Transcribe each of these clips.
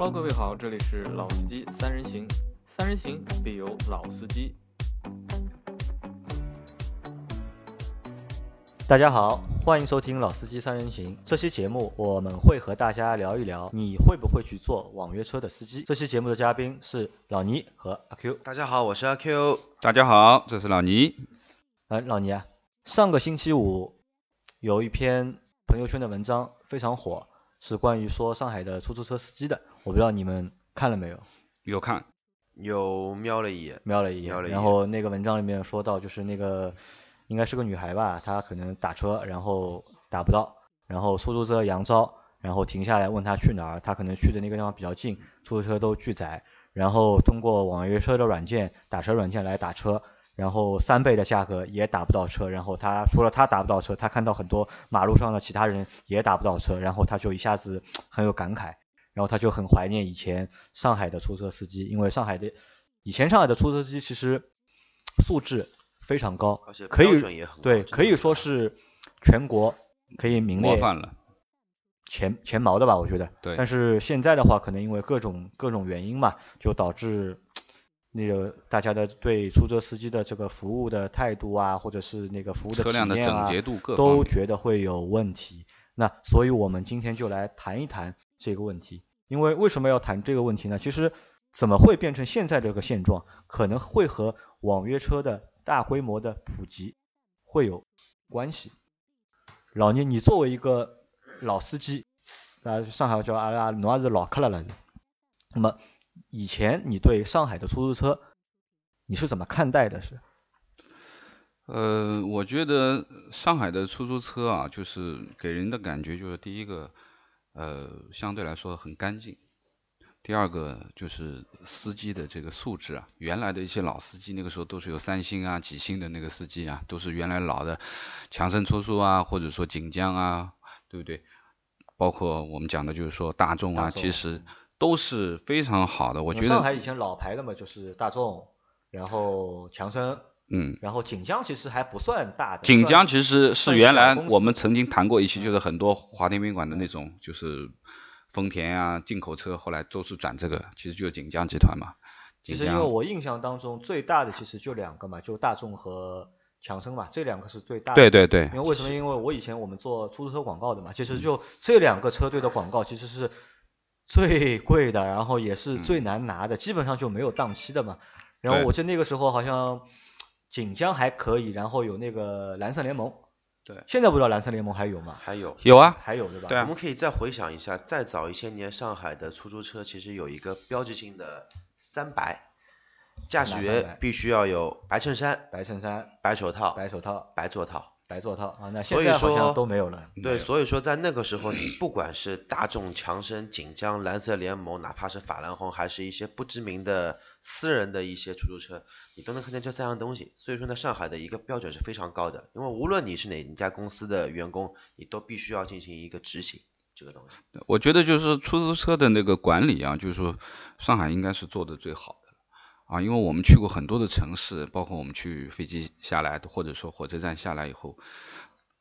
Hello，各位好，这里是老司机三人行，三人行必有老司机。大家好，欢迎收听《老司机三人行》。这期节目我们会和大家聊一聊，你会不会去做网约车的司机？这期节目的嘉宾是老倪和阿 Q。大家好，我是阿 Q。大家好，这是老倪。哎，老倪啊，上个星期五有一篇朋友圈的文章非常火，是关于说上海的出租车司机的，我不知道你们看了没有？有看，有瞄了一眼，瞄了一眼，瞄了一眼然后那个文章里面说到，就是那个应该是个女孩吧，她可能打车，然后打不到，然后出租车扬招，然后停下来问她去哪儿，她可能去的那个地方比较近，出租车都拒载，然后通过网约车的软件、打车软件来打车，然后三倍的价格也打不到车，然后她除了她打不到车，她看到很多马路上的其他人也打不到车，然后她就一下子很有感慨。然后他就很怀念以前上海的出租车司机，因为上海的以前上海的出租车司机其实素质非常高而且，可以标准也很高对，可以说是全国可以名列模范了。前前茅的吧，我觉得。对但是现在的话，可能因为各种各种原因嘛，就导致那个大家的对出租车司机的这个服务的态度啊，或者是那个服务的车辆的体验啊整洁度各都觉得会有问题。那所以我们今天就来谈一谈这个问题。因为为什么要谈这个问题呢？其实怎么会变成现在这个现状，可能会和网约车的大规模的普及会有关系。老聂，你作为一个老司机，啊，上海叫阿拉，侬也是老客了了。那么以前你对上海的出租车，你是怎么看待的？是？呃，我觉得上海的出租车啊，就是给人的感觉就是第一个，呃，相对来说很干净。第二个就是司机的这个素质啊，原来的一些老司机那个时候都是有三星啊、几星的那个司机啊，都是原来老的强生出租啊，或者说锦江啊，对不对？包括我们讲的就是说大众啊，众其实都是非常好的。我觉得，上海以前老牌的嘛，就是大众，然后强生，嗯，然后锦江其实还不算大的。锦江其实是原来我们曾经谈过一期，就是很多华天宾馆的那种，就是丰田啊进口车，后来都是转这个，其实就是锦江集团嘛。其实因为我印象当中最大的其实就两个嘛，就大众和强生嘛，这两个是最大的。对对对因为为什么？因为我以前我们做出租车广告的嘛，其嗯实就这两个车队的广告其实是最贵的，然后也是最难拿的，基本上就没有档期的嘛。然后我记得那个时候好像锦江还可以，然后有那个蓝色联盟。对。现在不知道蓝色联盟还有吗？还有，有啊，还有对吧？对啊。我们可以再回想一下，再早一些年，上海的出租车其实有一个标志性的三白，驾驶员必须要有白衬衫、白衬衫、白手套、白手套、白座套。白座套。啊，那现在好像都没有了。对，所以说在那个时候，你不管是大众、强生、锦江、蓝色联盟，哪怕是法兰红，还是一些不知名的私人的一些出租车，你都能看见这三样东西。所以说呢，上海的一个标准是非常高的，因为无论你是哪一家公司的员工，你都必须要进行一个执行这个东西。我觉得就是出租车的那个管理啊，就是说上海应该是做的最好的啊，因为我们去过很多的城市，包括我们去飞机下来，或者说火车站下来以后，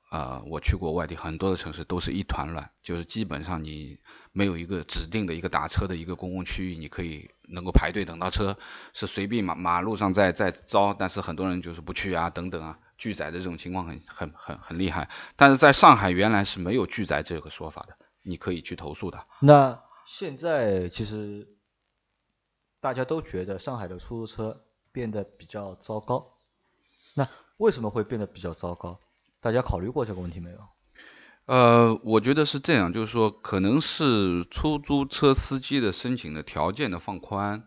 啊，我去过外地很多的城市，都是一团乱，就是基本上你没有一个指定的一个打车的一个公共区域，你可以能够排队等到车，是随便马马路上在在招，但是很多人就是不去啊，等等啊，拒载的这种情况很很很很厉害。但是在上海原来是没有拒载这个说法的，你可以去投诉的。那现在其实大家都觉得上海的出租车变得比较糟糕，那为什么会变得比较糟糕？大家考虑过这个问题没有？呃，我觉得是这样，就是说，可能是出租车司机的申请的条件的放宽。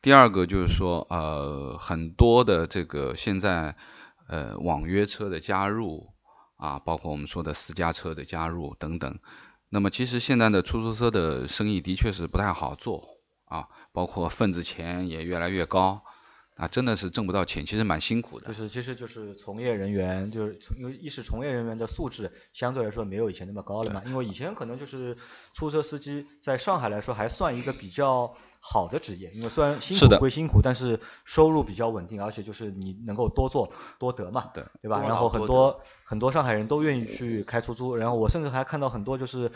第二个就是说，呃，很多的这个现在呃网约车的加入啊，包括我们说的私家车的加入等等。那么其实现在的出租车的生意的确是不太好做啊，包括份子钱也越来越高啊，真的是挣不到钱，其实蛮辛苦的就。是其实就是从业人员，就是从因为一是从业人员的素质相对来说没有以前那么高了嘛，因为以前可能就是出租车司机在上海来说还算一个比较好的职业，因为虽然辛苦归辛苦，但是收入比较稳定，而且就是你能够多做多得嘛，对对吧？然后很多很多上海人都愿意去开出租，然后我甚至还看到很多就是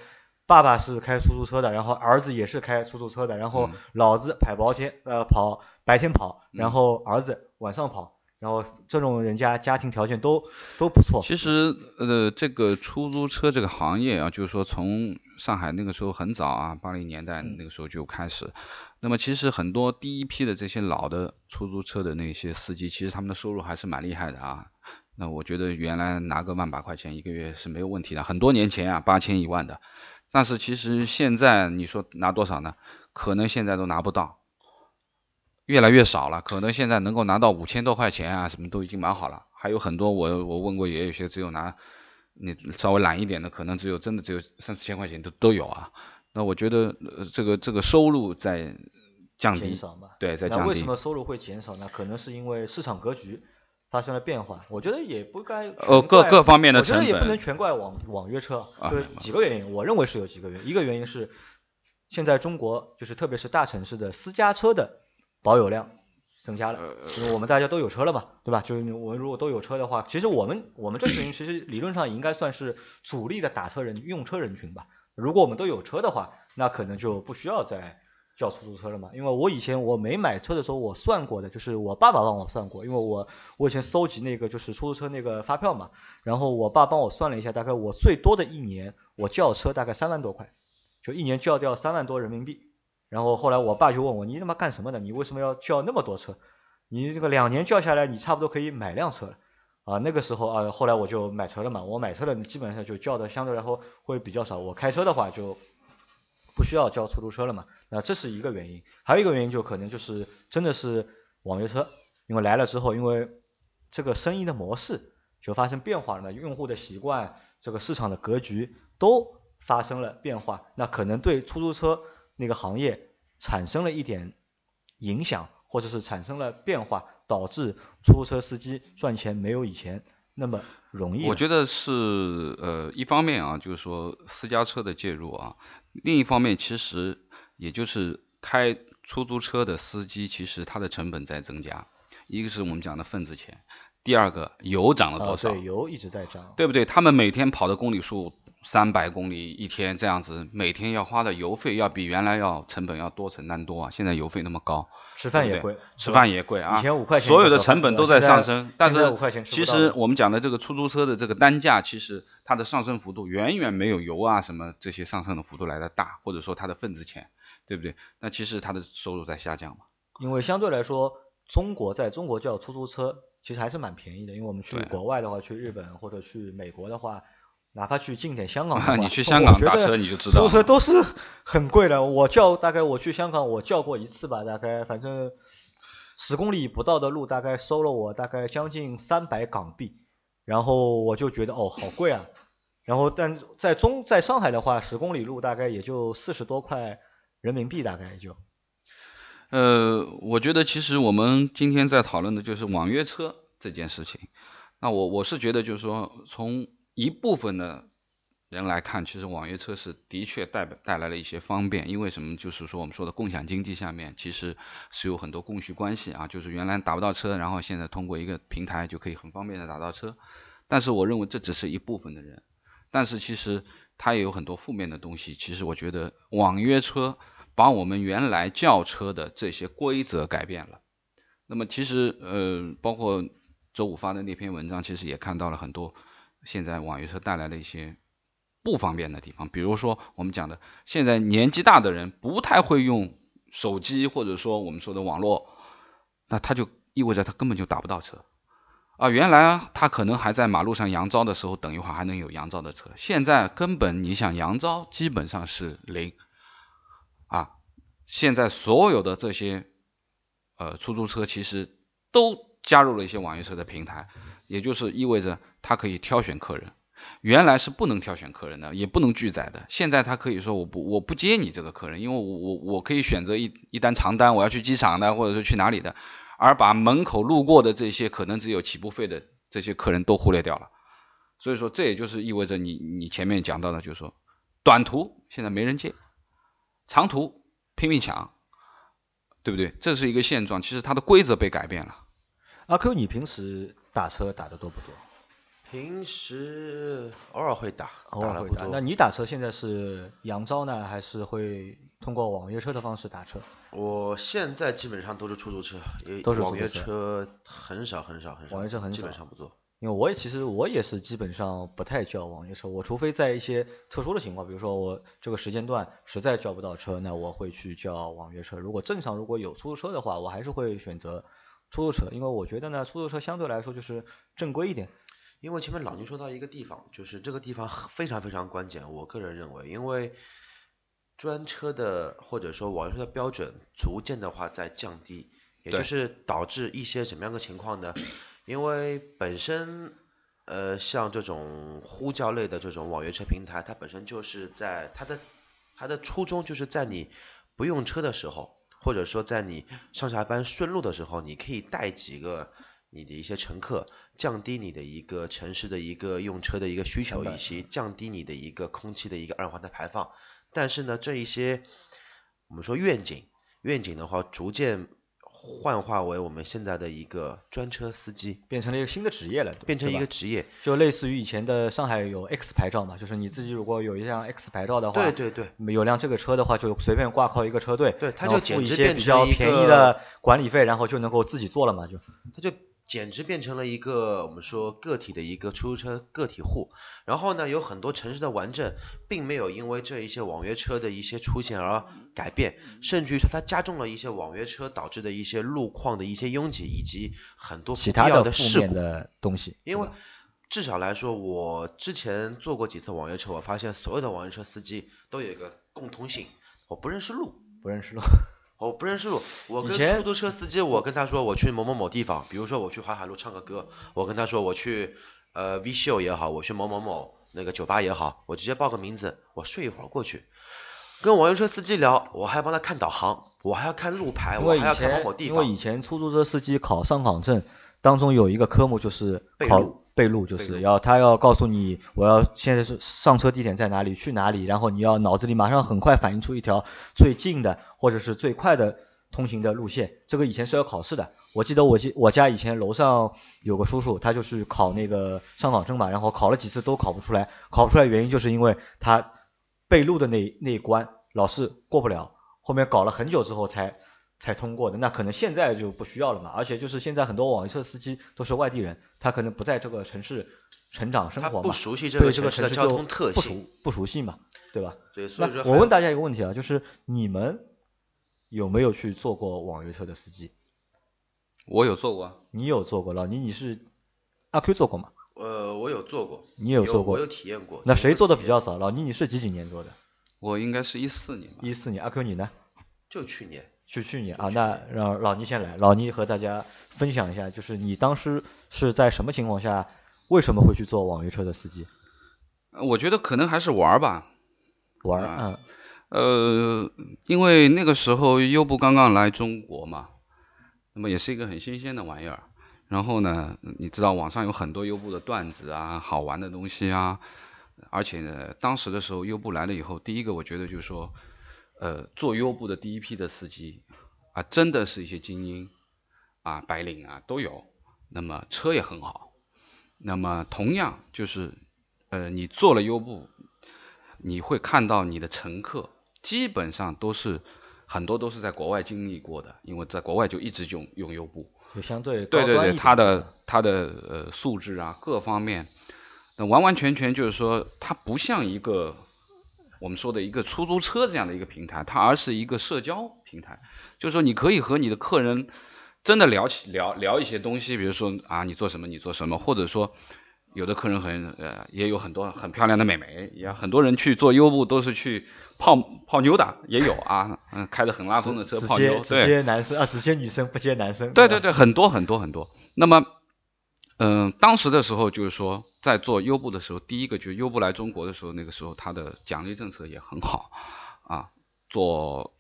爸爸是开出租车的，然后儿子也是开出租车的，然后嗯老子跑白天呃跑白天跑，然嗯后儿子晚上跑，然后这种人家家庭条件都都不错。其实呃，这个出租车这个行业啊，就是说从上海那个时候很早啊，八零年代嗯那个时候就开始。那么其实很多第一批的这些老的出租车的那些司机，其实他们的收入还是蛮厉害的啊。那我觉得原来拿个万把块钱一个月是没有问题的，很多年前啊，八千一万的。但是其实现在你说拿多少呢？可能现在都拿不到，越来越少了。可能现在能够拿到五千多块钱啊，什么都已经蛮好了。还有很多我我问过，也有些只有拿你稍微懒一点的，可能只有真的只有三四千块钱都都有啊。那我觉得呃这个这个收入在降低减，少嘛。对，在降低那为什。么收入会减少呢？可能是因为市场格局发生了变化。我觉得也不该呃各各方面的我觉得也不能全怪网网约车，就几个原因。我认为是有几个原因，一个原因是现在中国就是特别是大城市的私家车的保有量增加了，呃因为我们大家都有车了嘛，对吧？就是我们如果都有车的话，其实我们我们这群其实理论上应该算是主力的打车人用车人群吧。如果我们都有车的话，那可能就不需要再叫出租车了嘛。因为我以前我没买车的时候，我算过的，就是我爸爸帮我算过，因为我我以前搜集那个就是出租车那个发票嘛，然后我爸帮我算了一下，大概我最多的一年我叫车大概三万多块，就一年叫掉三万多人民币。然后后来我爸就问我，你他妈干什么的？你为什么要叫那么多车？你这个两年叫下来，你差不多可以买辆车了。啊，那个时候啊，后来我就买车了嘛。我买车了，基本上就叫的相对来说会比较少。我开车的话就不需要叫出租车了嘛。那这是一个原因，还有一个原因就可能就是真的是网约车，因为来了之后，因为这个生意的模式就发生变化了，用户的习惯、这个市场的格局都发生了变化，那可能对出租车那个行业产生了一点影响，或者是产生了变化，导致出租车司机赚钱没有以前那么容易了。我觉得是呃，一方面啊，就是说私家车的介入啊，另一方面其实也就是开出租车的司机，其实他的成本在增加，一个是我们讲的份子钱，第二个油涨了啊，多少，对，油一直在涨。对不对？他们每天跑的公里数三百公里一天这样子，每天要花的油费要比原来要成本要多承担多啊，现在油费那么高，吃饭也贵，吃饭也贵啊，以前五块钱所有的成本都在上升，但是其实我们讲的这个出租车的这个单价，其实它的上升幅度远远没有油啊什么这些上升的幅度来的大，或者说它的份子钱，对不对？那其实它的收入在下降嘛。因为相对来说，中国在中国叫出租车其实还是蛮便宜的，因为我们去国外的话，去日本或者去美国的话，哪怕去近点香港的话，你去香港打车你就知道出租车都是很贵的。我叫大概我去香港，我叫过一次吧，大概反正十公里不到的路，大概收了我大概将近三百港币，然后我就觉得哦，好贵啊。然后但在中在上海的话，十公里路大概也就四十多块人民币，大概也就。呃，我觉得其实我们今天在讨论的就是网约车这件事情。那我我是觉得就是说，从一部分的人来看，其实网约车是的确带带来了一些方便，因为什么？就是说我们说的共享经济下面，其实是有很多供需关系啊，就是原来打不到车，然后现在通过一个平台就可以很方便的打到车。但是我认为这只是一部分的人，但是其实它也有很多负面的东西。其实我觉得网约车把我们原来叫车的这些规则改变了。那么其实呃，包括周五发的那篇文章，其实也看到了很多现在网约车带来的一些不方便的地方。比如说我们讲的，现在年纪大的人不太会用手机，或者说我们说的网络，那他就意味着他根本就打不到车。啊，原来啊，他可能还在马路上扬招的时候，等一会儿还能有扬招的车。现在根本你想扬招，基本上是零。啊，现在所有的这些呃出租车其实都加入了一些网约车的平台，也就是意味着他可以挑选客人。原来是不能挑选客人的，也不能拒载的。现在他可以说我不我不接你这个客人，因为我我我可以选择一一单长单，我要去机场的，或者说去哪里的。而把门口路过的这些可能只有起步费的这些客人都忽略掉了，所以说这也就是意味着你你前面讲到的，就是说短途现在没人接，长途拼命抢，对不对？这是一个现状，其实它的规则被改变了。阿 Q，你平时打车打的多不多？平时偶尔会打，偶尔会打。那你打车现在是扬招呢，还是会通过网约车的方式打车？我现在基本上都是出租车，因为都是网约车车很少很少很少，网约车很少基本上不做。因为我也其实我也是基本上不太叫网约车，我除非在一些特殊的情况，比如说我这个时间段实在叫不到车，那我会去叫网约车。如果正常如果有出租车的话，我还是会选择出租车，因为我觉得呢，出租车相对来说就是正规一点。因为前面老倪说到一个地方，就是这个地方非常非常关键，我个人认为，因为专车的或者说网约车的标准逐渐的话在降低，也就是导致一些什么样的情况呢？因为本身呃像这种呼叫类的这种网约车平台，它本身就是在它的它的初衷就是在你不用车的时候，或者说在你上下班顺路的时候，你可以带几个你的一些乘客，降低你的一个城市的一个用车的一个需求，以及降低你的一个空气的一个二氧化碳排放。但是呢，这一些我们说愿景，愿景的话，逐渐幻化为我们现在的一个专车司机，变成了一个新的职业了，变成一个职业。就类似于以前的上海有 X 牌照嘛，就是你自己如果有一辆 X 牌照的话，对对对，有辆这个车的话，就随便挂靠一个车队，对它然后就直付一些比较便宜个的管理费，然后就能够自己做了嘛，就他就简直变成了一个我们说个体的一个出租车个体户。然后呢，有很多城市的完镇并没有因为这一些网约车的一些出现而改变，甚至于说它加重了一些网约车导致的一些路况的一些拥挤，以及很多其他的负面事故。的东西。因为至少来说，我之前坐过几次网约车，我发现所有的网约车司机都有一个共通性，我不认识路。不认识路，我不认识路，我跟出租车司机，我跟他说我去某某某地方，比如说我去淮海路唱个歌，我跟他说我去呃 V 秀也好，我去某某某那个酒吧也好，我直接报个名字，我睡一会儿过去。跟网约车司机聊，我还要帮他看导航，我还要看路牌，我还要看某前某地因为以。前出租车司机考上岗证当中有一个科目就是考背路，就是要他要告诉你我要现在是上车地点在哪里，去哪里，然后你要脑子里马上很快反映出一条最近的或者是最快的通行的路线。这个以前是要考试的。我记得我记我家以前楼上有个叔叔，他就是考那个上岗证嘛，然后考了几次都考不出来，考不出来原因就是因为他备录的那那一关老是过不了，后面搞了很久之后才才通过的。那可能现在就不需要了嘛，而且就是现在很多网约车司机都是外地人，他可能不在这个城市成长生活嘛，熟悉这对个城市的这个城市就交通特不，熟不熟悉嘛，对吧？对，所以我问大家一个问题啊，就是你们有没有去做过网约车的司机？我有做过啊，你有做过，老倪你是阿 Q 做过吗？呃，我有做过，你有做过我有体验过。那谁做的比较早？老倪你是几几年做的？我应该是一四年吧。一四年，阿 Q 你呢？就去年，去去年啊，那让老倪先来，老倪和大家分享一下，就是你当时是在什么情况下，为什么会去做网约车的司机？呃我觉得可能还是玩儿吧，玩儿，啊嗯，呃，因为那个时候优步刚刚来中国嘛，那么也是一个很新鲜的玩意儿。然后呢，你知道网上有很多优步的段子啊，好玩的东西啊，而且呢，当时的时候优步来了以后，第一个我觉得就是说，呃，做优步的第一批的司机啊，真的是一些精英啊、白领啊都有，那么车也很好，那么同样就是，呃，你做了优步，你会看到你的乘客基本上都是很多都是在国外经历过的，因为在国外就一直用用优步，就相对对对对，它的它的呃素质啊各方面，那完完全全就是说它不像一个我们说的一个出租车这样的一个平台，它而是一个社交平台，就是说你可以和你的客人真的聊起聊聊一些东西，比如说啊你做什么你做什么，或者说有的客人很呃也有很多很漂亮的美眉，也很多人去做优步都是去泡泡妞的，也有啊，嗯开着很拉风的车只泡妞，接只对。接男生啊，只接女生不接男生。对对对，很多很多很多。那么，嗯、当时的时候就是说，在做优步的时候，第一个就是优步来中国的时候，那个时候它的奖励政策也很好啊，做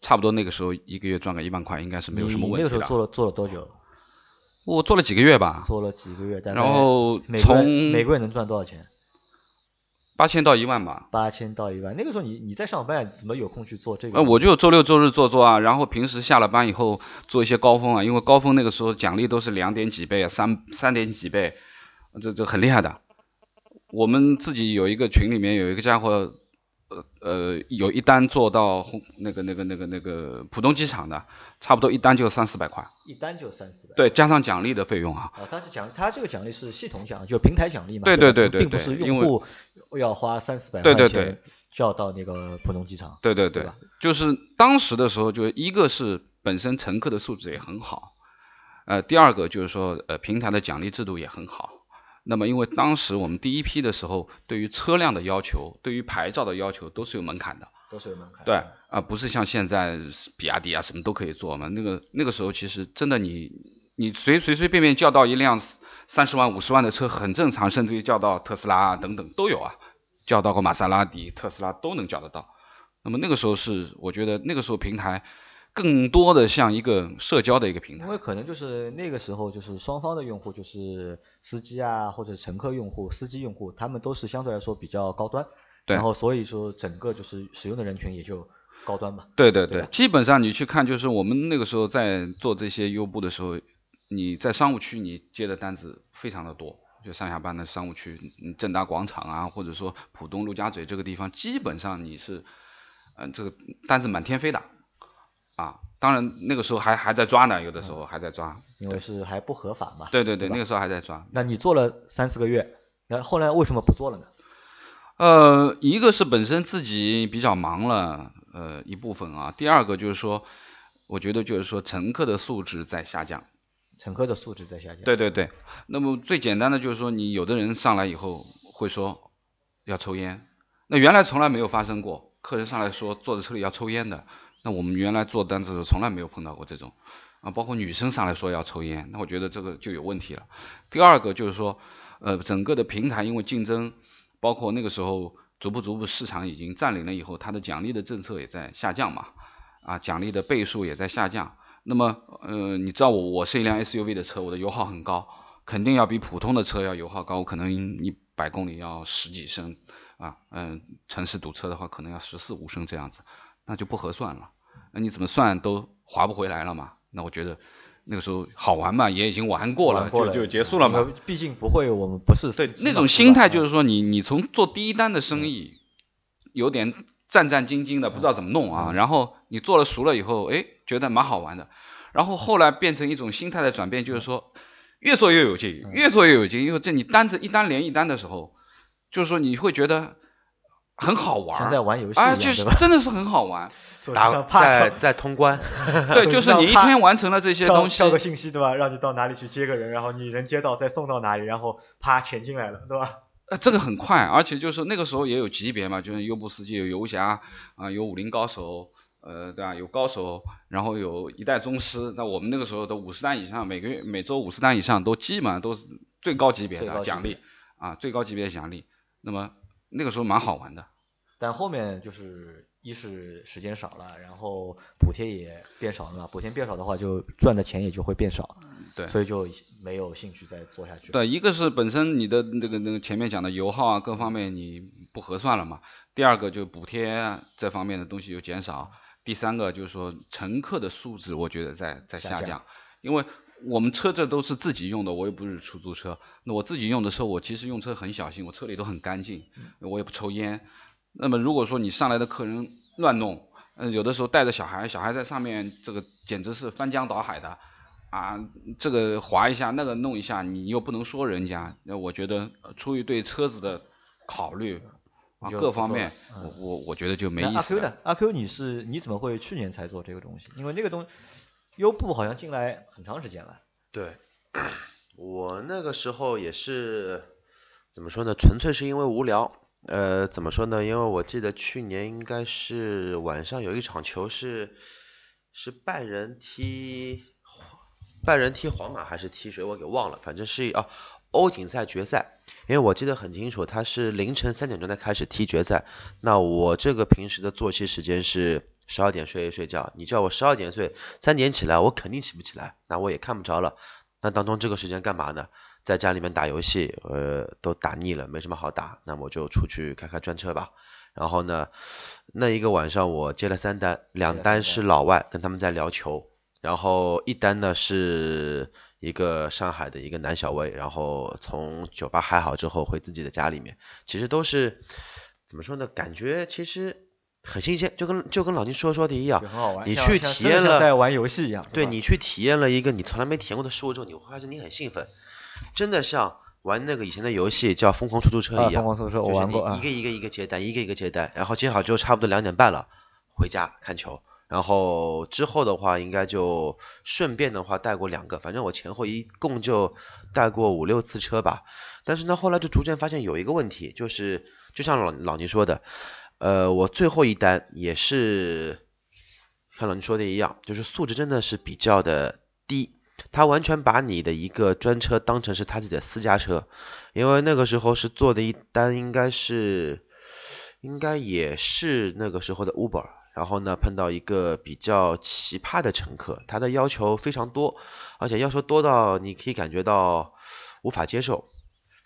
差不多那个时候一个月赚个一万块，应该是没有什么问题的。那个时候做了做了多久？我做了几个月吧，做了几个月？然后从每个月能赚多少钱？八千到一万吧。八千到一万。那个时候你你在上班，怎么有空去做这个？呃，我就周六周日做做啊，然后平时下了班以后做一些高峰啊，因为高峰那个时候奖励都是两点几倍啊，三三点几倍，这这很厉害的。我们自己有一个群里面有一个家伙，呃呃，有一单做到红那个那个那个那个浦东机场的，差不多一单就三四百块，一单就三四百。对，加上奖励的费用啊。啊，他是奖，他这个奖励是系统奖，就平台奖励嘛。对对对对对并不是用户要花三四百块钱对就要到那个浦东机场。对对对就是当时的时候，就一个是本身乘客的素质也很好，呃，第二个就是说，呃，平台的奖励制度也很好。那么，因为当时我们第一批的时候，对于车辆的要求，对于牌照的要求都是有门槛的，都是有门槛。对，啊、不是像现在比亚迪啊什么都可以做嘛。那个那个时候其实真的你你随随随便便叫到一辆三十万五十万的车很正常，甚至于叫到特斯拉啊等等都有啊，叫到过玛莎拉蒂、特斯拉都能叫得到。那么那个时候是我觉得那个时候平台更多的像一个社交的一个平台因。为可能就是那个时候，就是双方的用户，就是司机啊或者乘客用户、司机用户，他们都是相对来说比较高端，对然后所以说整个就是使用的人群也就高端吧。对对对对，基本上你去看，就是我们那个时候在做这些优步的时候，你在商务区你接的单子非常的多，就上下班的商务区，嗯，正大广场啊，或者说浦东陆家嘴这个地方，基本上你是，嗯、这个单子满天飞的，啊，当然那个时候还还在抓呢，有的时候还在抓，因为是还不合法嘛。对对对，吧那个时候还在抓。那你做了三四个月，那后来为什么不做了呢？呃，一个是本身自己比较忙了，呃，一部分啊，第二个就是说，我觉得就是说乘客的素质在下降。乘客的素质在下降。对对对，那么最简单的就是说，你有的人上来以后会说要抽烟，那原来从来没有发生过，客人上来说坐在车里要抽烟的，那我们原来做单子的时候从来没有碰到过这种，啊，包括女生上来说要抽烟，那我觉得这个就有问题了。第二个就是说，呃，整个的平台因为竞争，包括那个时候逐步逐步市场已经占领了以后，它的奖励的政策也在下降嘛，啊，奖励的倍数也在下降。那么，呃，你知道我我是一辆 SUV 的车，我的油耗很高，肯定要比普通的车要油耗高，我可能一百公里要十几升啊，嗯、城市堵车的话可能要十四五升这样子，那就不合算了。那你怎么算都划不回来了嘛？那我觉得那个时候好玩嘛，也已经玩过了，过了就就结束了嘛毕竟不会，我们不是对那种心态就是是说你你从做第一单的生意，有点战战兢兢的，不知道怎么弄啊。然后你做了熟了以后，哎，觉得蛮好玩的。然后后来变成一种心态的转变，就是说越做越有劲，越做越有劲。因为这你单子一单连一单的时候，就是说你会觉得很好玩像，在玩游戏啊，就是？真的是很好玩。打在在通关，对，就是你一天完成了这些东西，跳个信息对吧？让你到哪里去接个人，然后你人接到再送到哪里，然后啪钱进来了，对吧？呃，这个很快，而且就是那个时候也有级别嘛，就是优步司机有游侠啊、有武林高手，呃，对吧？有高手，然后有一代宗师。那我们那个时候的五十单以上，每个月每周五十单以上，都基本上都是最高级别最高级别的奖励啊，最高级别的奖励。那么那个时候蛮好玩的。但后面就是一是时间少了，然后补贴也变少了嘛，补贴变少的话，就赚的钱也就会变少，对所以就没有兴趣再做下去。对，一个是本身你的那个那个前面讲的油耗啊各方面你不合算了嘛，第二个就补贴啊这方面的东西又减少，第三个就是说乘客的素质我觉得在在下降，因为我们车这都是自己用的，我又不是出租车，那我自己用的车我其实用车很小心，我车里都很干净，我也不抽烟。那么如果说你上来的客人乱弄，嗯，有的时候带着小孩，小孩在上面，这个简直是翻江倒海的，啊，这个划一下，那个弄一下，你又不能说人家，那我觉得呃出于对车子的考虑啊，各方面了，我我我觉得就没意思 Q 了。呢？阿 Q 你是你怎么会去年才做这个东西？因为那个东优步好像进来很长时间了。对，我那个时候也是怎么说呢？纯粹是因为无聊。呃，怎么说呢？因为我记得去年应该是晚上有一场球是是拜仁踢拜仁踢皇马还是踢谁，我给忘了，反正是啊欧锦赛决赛。因为我记得很清楚，他是凌晨三点钟才开始踢决赛。那我这个平时的作息时间是十二点睡一睡觉，你叫我十二点睡，三点起来，我肯定起不起来，那我也看不着了。那当中这个时间干嘛呢？在家里面打游戏，呃，都打腻了，没什么好打，那我就出去开开专车吧。然后呢，那一个晚上我接了三单，两单是老外跟他们在聊球，然后一单呢是一个上海的一个男小威，然后从酒吧嗨好之后回自己的家里面，其实都是怎么说呢？感觉其实很新鲜，就跟就跟老金说说的一样，很好玩。你去体验了在玩游戏一样。对你去体验了一个你从来没体验过的事物之后，你会发现你很兴奋，真的像玩那个以前的游戏叫《疯狂出租车》啊，一样，疯狂出租车我就是玩过一。个一个一个接单，一个一个接单，然后接好之后差不多两点半了，回家看球。然后之后的话，应该就顺便的话带过两个，反正我前后一共就带过五六次车吧。但是呢，后来就逐渐发现有一个问题，就是就像老老倪说的，呃，我最后一单也是像老倪说的一样，就是素质真的是比较的低。他完全把你的一个专车当成是他自己的私家车，因为那个时候是做的一单，应该是，应该也是那个时候的 Uber，然后呢碰到一个比较奇葩的乘客，他的要求非常多，而且要求多到你可以感觉到无法接受。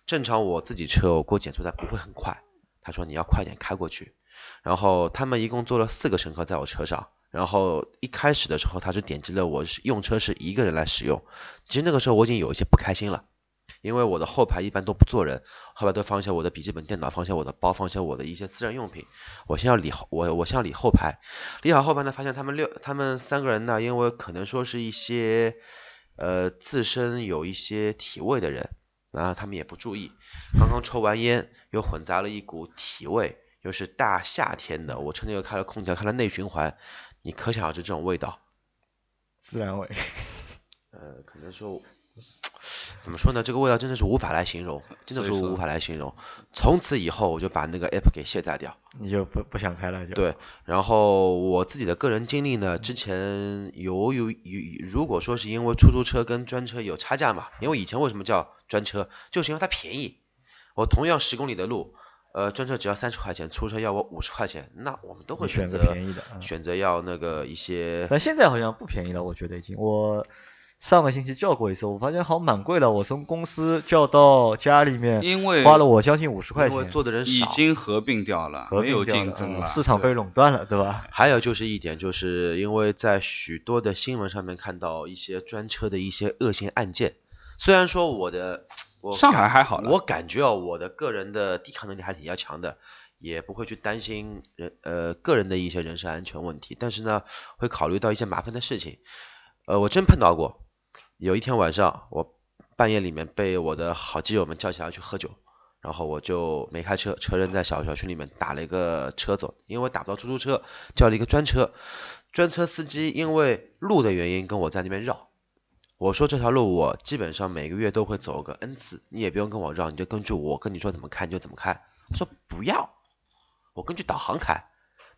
正常我自己车我过减速带不会很快，他说你要快点开过去，然后他们一共坐了四个乘客在我车上，然后一开始的时候他是点击了我用车是一个人来使用，其实那个时候我已经有一些不开心了。因为我的后排一般都不坐人，后排都放下我的笔记本电脑，放下我的包，放下我的一些私人用品。我先要理后，我我先要理后排，理好后排呢，发现他们六他们三个人呢，因为可能说是一些呃自身有一些体味的人，然后他们也不注意，刚刚抽完烟，又混杂了一股体味，又是大夏天的，我车内又开了空调，开了内循环，你可想而知这种味道。自然味。呃，可能说，怎么说呢？这个味道真的是无法来形容，真的是无法来形容。从此以后，我就把那个 app 给卸载掉。你就不不想开了就。对，然后我自己的个人经历呢，之前有有有，如果说是因为出租车跟专车有差价嘛，因为以前为什么叫专车，就是因为它便宜。我同样十公里的路，呃，专车只要三十块钱，出租车要我五十块钱，那我们都会选择个便宜的。嗯选择要那个一些但现在好像不便宜了，我觉得已经。我上个星期叫过一次，我发现好像蛮贵的。我从公司叫到家里面，因为花了我将近五十块因为钱，做的人已。经合并掉了，合没有并掉了竞争了。嗯市场被垄断了，对吧？还有就是一点，就是因为在许多的新闻上面看到一些专车的一些恶性案件，虽然说我的我上海还好了我感觉哦，我的个人的抵抗能力还是比较强的，也不会去担心人呃个人的一些人身安全问题，但是呢，会考虑到一些麻烦的事情。呃，我真碰到过，有一天晚上我半夜里面被我的好基友们叫起来去喝酒，然后我就没开车，车扔在小小区里面打了一个车走，因为打不到出租车，叫了一个专车，专车司机因为路的原因跟我在那边绕。我说这条路我基本上每个月都会走个 n 次，你也不用跟我绕，你就根据我跟你说怎么开你就怎么开。他说不要，我根据导航开。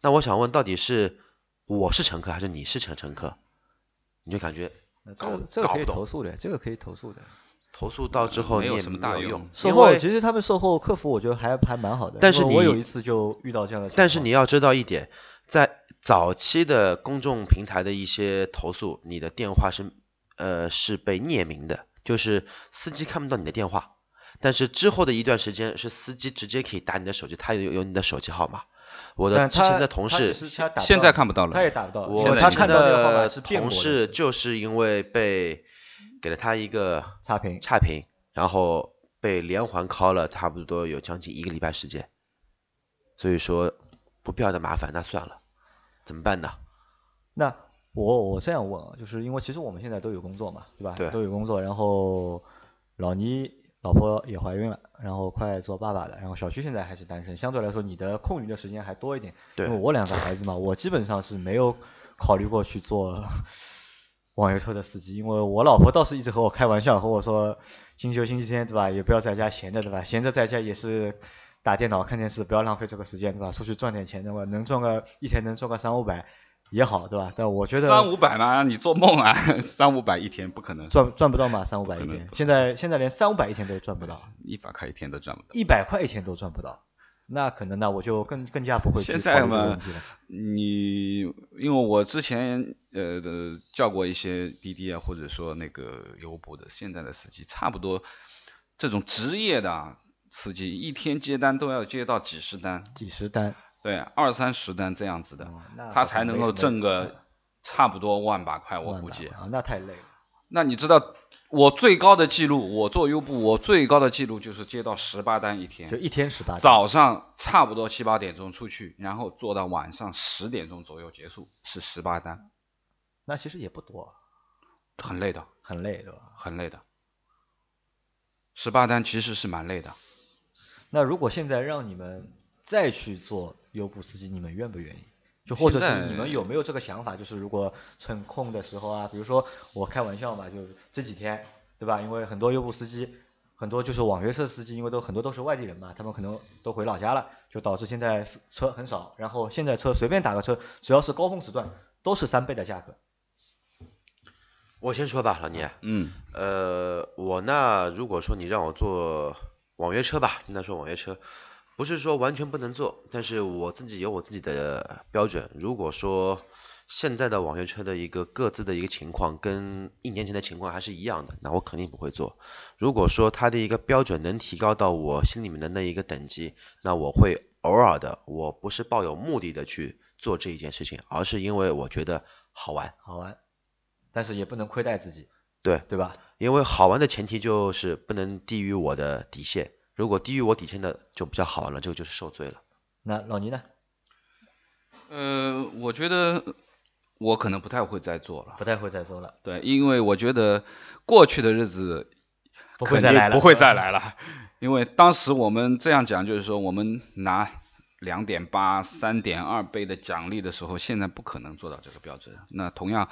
那我想问，到底是我是乘客还是你是乘乘客？你就感觉那搞这个可以搞不懂投诉的，这个可以投诉的。投诉到之后没有你也什么大用没有用，售后其实他们售后客服我觉得还还蛮好的，但是你我有一次就遇到这样的情况。但是你要知道一点，在早期的公众平台的一些投诉，你的电话是呃是被匿名的，就是司机看不到你的电话。但是之后的一段时间，是司机直接可以打你的手机，他有有你的手机号码。我的之前的同事，现在看不到了他也打不到，我他看到的同事就是因为被给了他一个差评。差评，然后被连环 call 了差不多有将近一个礼拜时间。所以说不必要的麻烦，那算了，怎么办呢？那我我这样问啊，就是因为其实我们现在都有工作嘛，对吧？对都有工作，然后老倪老婆也怀孕了，然后快做爸爸了，然后小区现在还是单身，相对来说你的空余的时间还多一点。对因为我两个孩子嘛，我基本上是没有考虑过去做 网约车的司机，因为我老婆倒是一直和我开玩笑，和我说星期六、星期天对吧，也不要在家闲着对吧？闲着在家也是打电脑、看电视，不要浪费这个时间对吧？出去赚点钱对吧？能赚个一天能赚个三五百也好对吧？但我觉得三五百嘛，你做梦啊！三五百一天不可能，赚赚不到嘛，三五百一天，现在现在连三五百一天都赚不到，一百块一天都赚不到。一百块一天都赚不到，那可能那我就更更加不会去现在嘛。你因为我之前呃的叫过一些滴滴啊，或者说那个优步的，现在的司机差不多这种职业的啊司机，一天接单都要接到几十单，几十单，对，二三十单这样子的，哦他才能够挣个差不多万把块，我估计。啊，那太累了。那你知道我最高的记录，我做优步，我最高的记录就是接到十八单一天，就一天十八。早上差不多七八点钟出去，然后做到晚上十点钟左右结束，是十八单。那其实也不多，很累的，很累，对吧？很累的。十八单其实是蛮累的。那如果现在让你们再去做优步司机，你们愿不愿意？就或者是你们有没有这个想法？就是如果趁空的时候啊，比如说我开玩笑嘛，就这几天，对吧？因为很多优步司机，很多就是网约车司机，因为都很多都是外地人嘛，他们可能都回老家了，就导致现在车很少。然后现在车随便打个车，只要是高峰时段，都是三倍的价格。我先说吧，老聂。嗯。呃，我呢如果说你让我做网约车吧，应该说网约车。不是说完全不能做，但是我自己有我自己的标准。如果说现在的网约车的一个各自的一个情况跟一年前的情况还是一样的，那我肯定不会做。如果说它的一个标准能提高到我心里面的那一个等级，那我会偶尔的，我不是抱有目的的去做这一件事情，而是因为我觉得好玩，好玩，但是也不能亏待自己，对对吧？因为好玩的前提就是不能低于我的底线。如果低于我底线的就比较好了，这个就是受罪了。那老倪呢？呃，我觉得我可能不太会再做了。不太会再做了。对，因为我觉得过去的日子不会再来了。不会再来了。因为当时我们这样讲，就是说我们拿两点八、三点二倍的奖励的时候，现在不可能做到这个标准。那同样。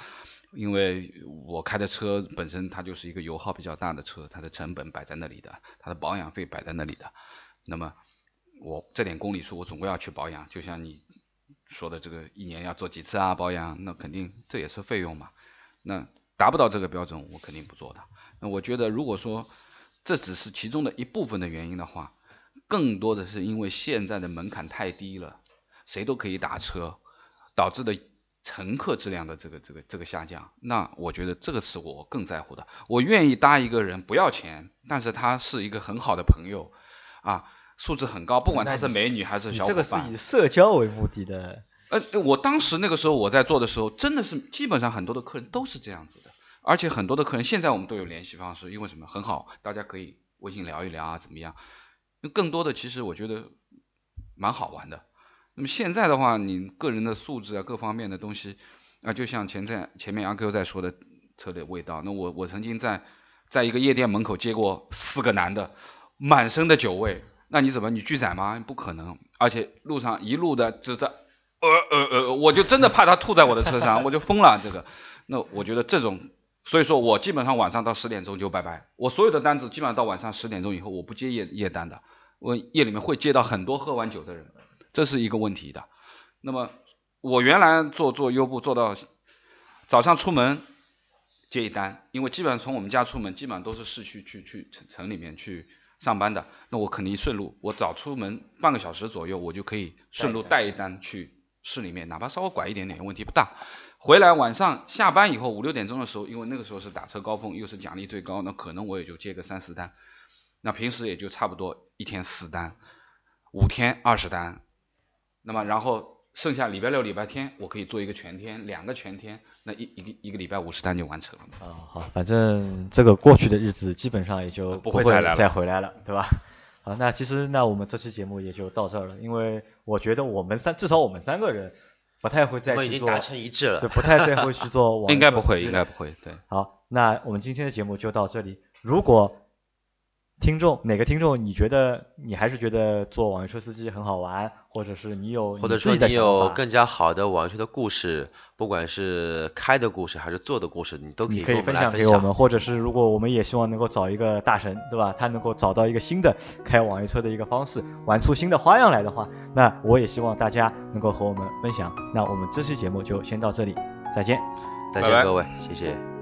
因为我开的车本身它就是一个油耗比较大的车，它的成本摆在那里的，它的保养费摆在那里的，那么我这点公里数我总归要去保养，就像你说的这个一年要做几次啊保养，那肯定这也是费用嘛，那达不到这个标准我肯定不做的。那我觉得如果说这只是其中的一部分的原因的话，更多的是因为现在的门槛太低了，谁都可以打车导致的。乘客质量的这个这个这个下降，那我觉得这个是我更在乎的。我愿意搭一个人不要钱，但是他是一个很好的朋友，啊，素质很高，不管他是美女还是小伙伴。这个是以社交为目的的。呃，我当时那个时候我在做的时候，真的是基本上很多的客人都是这样子的，而且很多的客人现在我们都有联系方式，因为什么很好，大家可以微信聊一聊啊，怎么样？更多的其实我觉得蛮好玩的。那么现在的话，你个人的素质啊，各方面的东西啊，就像前在前面阿 Q 在说的车的味道。那我我曾经在在一个夜店门口接过四个男的，满身的酒味。那你怎么你拒载吗？不可能。而且路上一路的就在呃呃呃，我就真的怕他吐在我的车上，我就疯了。这个，那我觉得这种，所以说我基本上晚上到十点钟就拜拜。我所有的单子基本上到晚上十点钟以后，我不接夜夜单的。我夜里面会接到很多喝完酒的人。这是一个问题的。那么我原来做做优步做到早上出门接一单，因为基本上从我们家出门基本上都是市区去去城城里面去上班的，那我肯定顺路，我早出门半个小时左右，我就可以顺路带一单去市里面，哪怕稍微拐一点点问题不大。回来晚上下班以后五六点钟的时候，因为那个时候是打车高峰，又是奖励最高，那可能我也就接个三四单，那平时也就差不多一天四单，五天二十单。那么，然后剩下礼拜六、礼拜天，我可以做一个全天，两个全天，那一一个一个礼拜五十单就完成了。啊，好，反正这个过去的日子基本上也就不会再再回来了，对吧？好，那其实那我们这期节目也就到这儿了，因为我觉得我们三至少我们三个人不太会再去做，我已经达成一致了，就不太再会去做。应该不会，应该不会，对。好，那我们今天的节目就到这里。如果听众哪个听众你觉得你还是觉得做网约车司机很好玩，或者是你有或者说你有更加好的网约车的故事，不管是开的故事还是做的故事，你都可以可以分享给我们，或者是如果我们也希望能够找一个大神，对吧？他能够找到一个新的开网约车的一个方式，玩出新的花样来的话，那我也希望大家能够和我们分享。那我们这期节目就先到这里，再见，再见各位，谢谢。